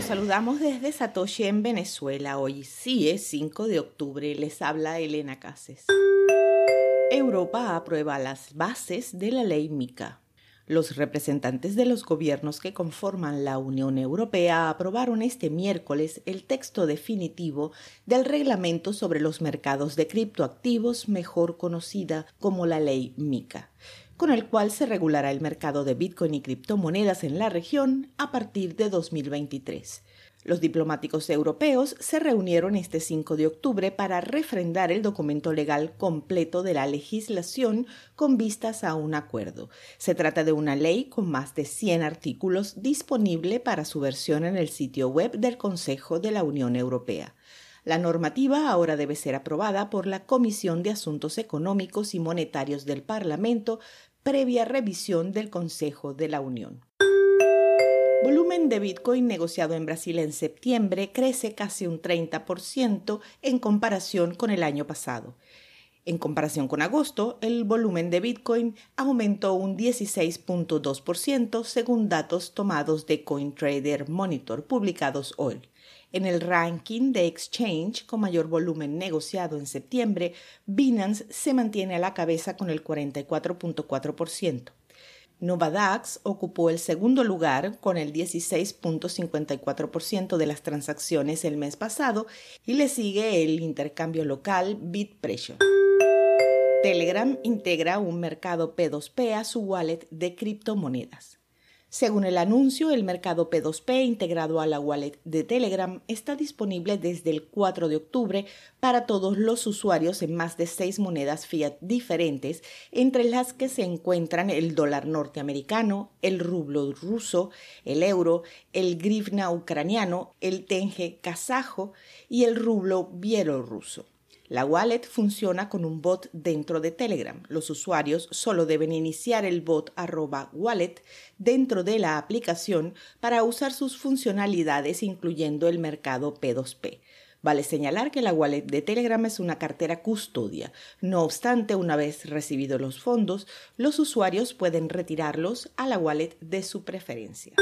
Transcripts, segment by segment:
Los saludamos desde Satoshi en Venezuela. Hoy sí es 5 de octubre. Les habla Elena Cases. Europa aprueba las bases de la ley MICA. Los representantes de los gobiernos que conforman la Unión Europea aprobaron este miércoles el texto definitivo del reglamento sobre los mercados de criptoactivos, mejor conocida como la ley MICA, con el cual se regulará el mercado de Bitcoin y criptomonedas en la región a partir de 2023. Los diplomáticos europeos se reunieron este 5 de octubre para refrendar el documento legal completo de la legislación con vistas a un acuerdo. Se trata de una ley con más de 100 artículos disponible para su versión en el sitio web del Consejo de la Unión Europea. La normativa ahora debe ser aprobada por la Comisión de Asuntos Económicos y Monetarios del Parlamento previa revisión del Consejo de la Unión. Volumen de Bitcoin negociado en Brasil en septiembre crece casi un 30% en comparación con el año pasado. En comparación con agosto, el volumen de Bitcoin aumentó un 16.2% según datos tomados de CoinTrader Monitor publicados hoy. En el ranking de exchange con mayor volumen negociado en septiembre, Binance se mantiene a la cabeza con el 44.4%. Novadax ocupó el segundo lugar con el 16.54% de las transacciones el mes pasado y le sigue el intercambio local BitPressure. Telegram integra un mercado P2P a su wallet de criptomonedas. Según el anuncio, el mercado P2P integrado a la wallet de Telegram está disponible desde el 4 de octubre para todos los usuarios en más de seis monedas fiat diferentes, entre las que se encuentran el dólar norteamericano, el rublo ruso, el euro, el grivna ucraniano, el tenge kazajo y el rublo bielorruso. La wallet funciona con un bot dentro de Telegram. Los usuarios solo deben iniciar el bot arroba wallet dentro de la aplicación para usar sus funcionalidades incluyendo el mercado P2P. Vale señalar que la wallet de Telegram es una cartera custodia. No obstante, una vez recibidos los fondos, los usuarios pueden retirarlos a la wallet de su preferencia.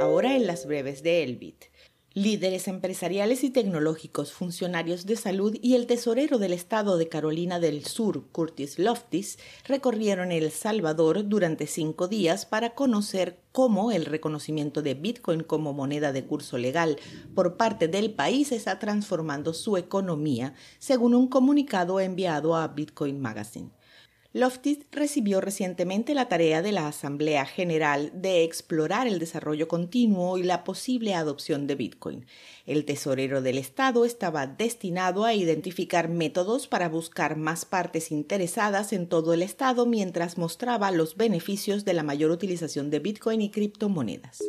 Ahora en las breves de Elbit. Líderes empresariales y tecnológicos, funcionarios de salud y el tesorero del estado de Carolina del Sur, Curtis Loftis, recorrieron El Salvador durante cinco días para conocer cómo el reconocimiento de Bitcoin como moneda de curso legal por parte del país está transformando su economía, según un comunicado enviado a Bitcoin Magazine. Loftis recibió recientemente la tarea de la Asamblea General de explorar el desarrollo continuo y la posible adopción de Bitcoin. El tesorero del Estado estaba destinado a identificar métodos para buscar más partes interesadas en todo el Estado mientras mostraba los beneficios de la mayor utilización de Bitcoin y criptomonedas.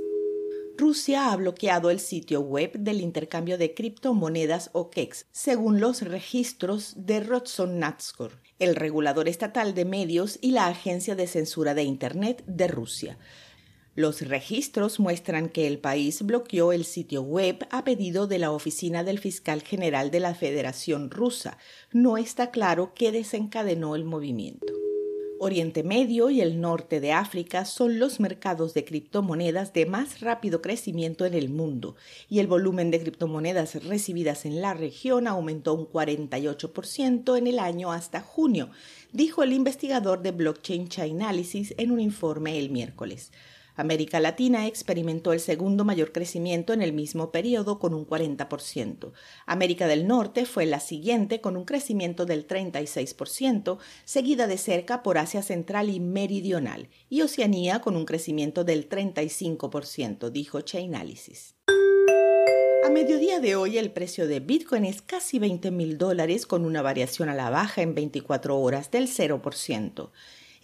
Rusia ha bloqueado el sitio web del intercambio de criptomonedas OKEX, según los registros de Rotsonnatskor, el regulador estatal de medios y la agencia de censura de Internet de Rusia. Los registros muestran que el país bloqueó el sitio web a pedido de la oficina del fiscal general de la Federación Rusa. No está claro qué desencadenó el movimiento. Oriente Medio y el norte de África son los mercados de criptomonedas de más rápido crecimiento en el mundo y el volumen de criptomonedas recibidas en la región aumentó un 48% en el año hasta junio, dijo el investigador de Blockchain Chainalysis en un informe el miércoles. América Latina experimentó el segundo mayor crecimiento en el mismo periodo con un 40%. América del Norte fue la siguiente con un crecimiento del 36%, seguida de cerca por Asia Central y Meridional, y Oceanía con un crecimiento del 35%, dijo Chainalysis. A mediodía de hoy el precio de Bitcoin es casi 20 mil dólares con una variación a la baja en 24 horas del 0%.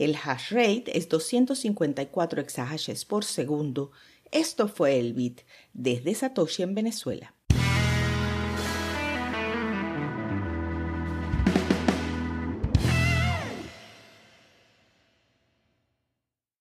El hash rate es 254 exahashes por segundo. Esto fue el bit desde Satoshi en Venezuela.